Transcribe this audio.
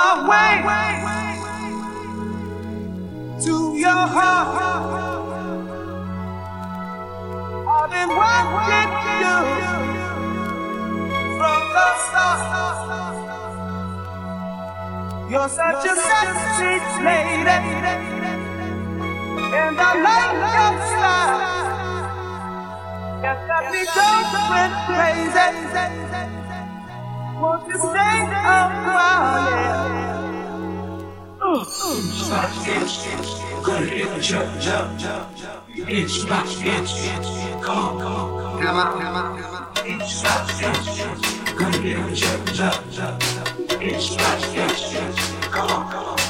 my way to your heart. I've been watching you from the start. You're such a sexy lady, and I like your style. You got me going crazy. Won't you stay a while? It's back, it's, it's, come on, come on, come gonna get jump, jump, jump, jump. Come on.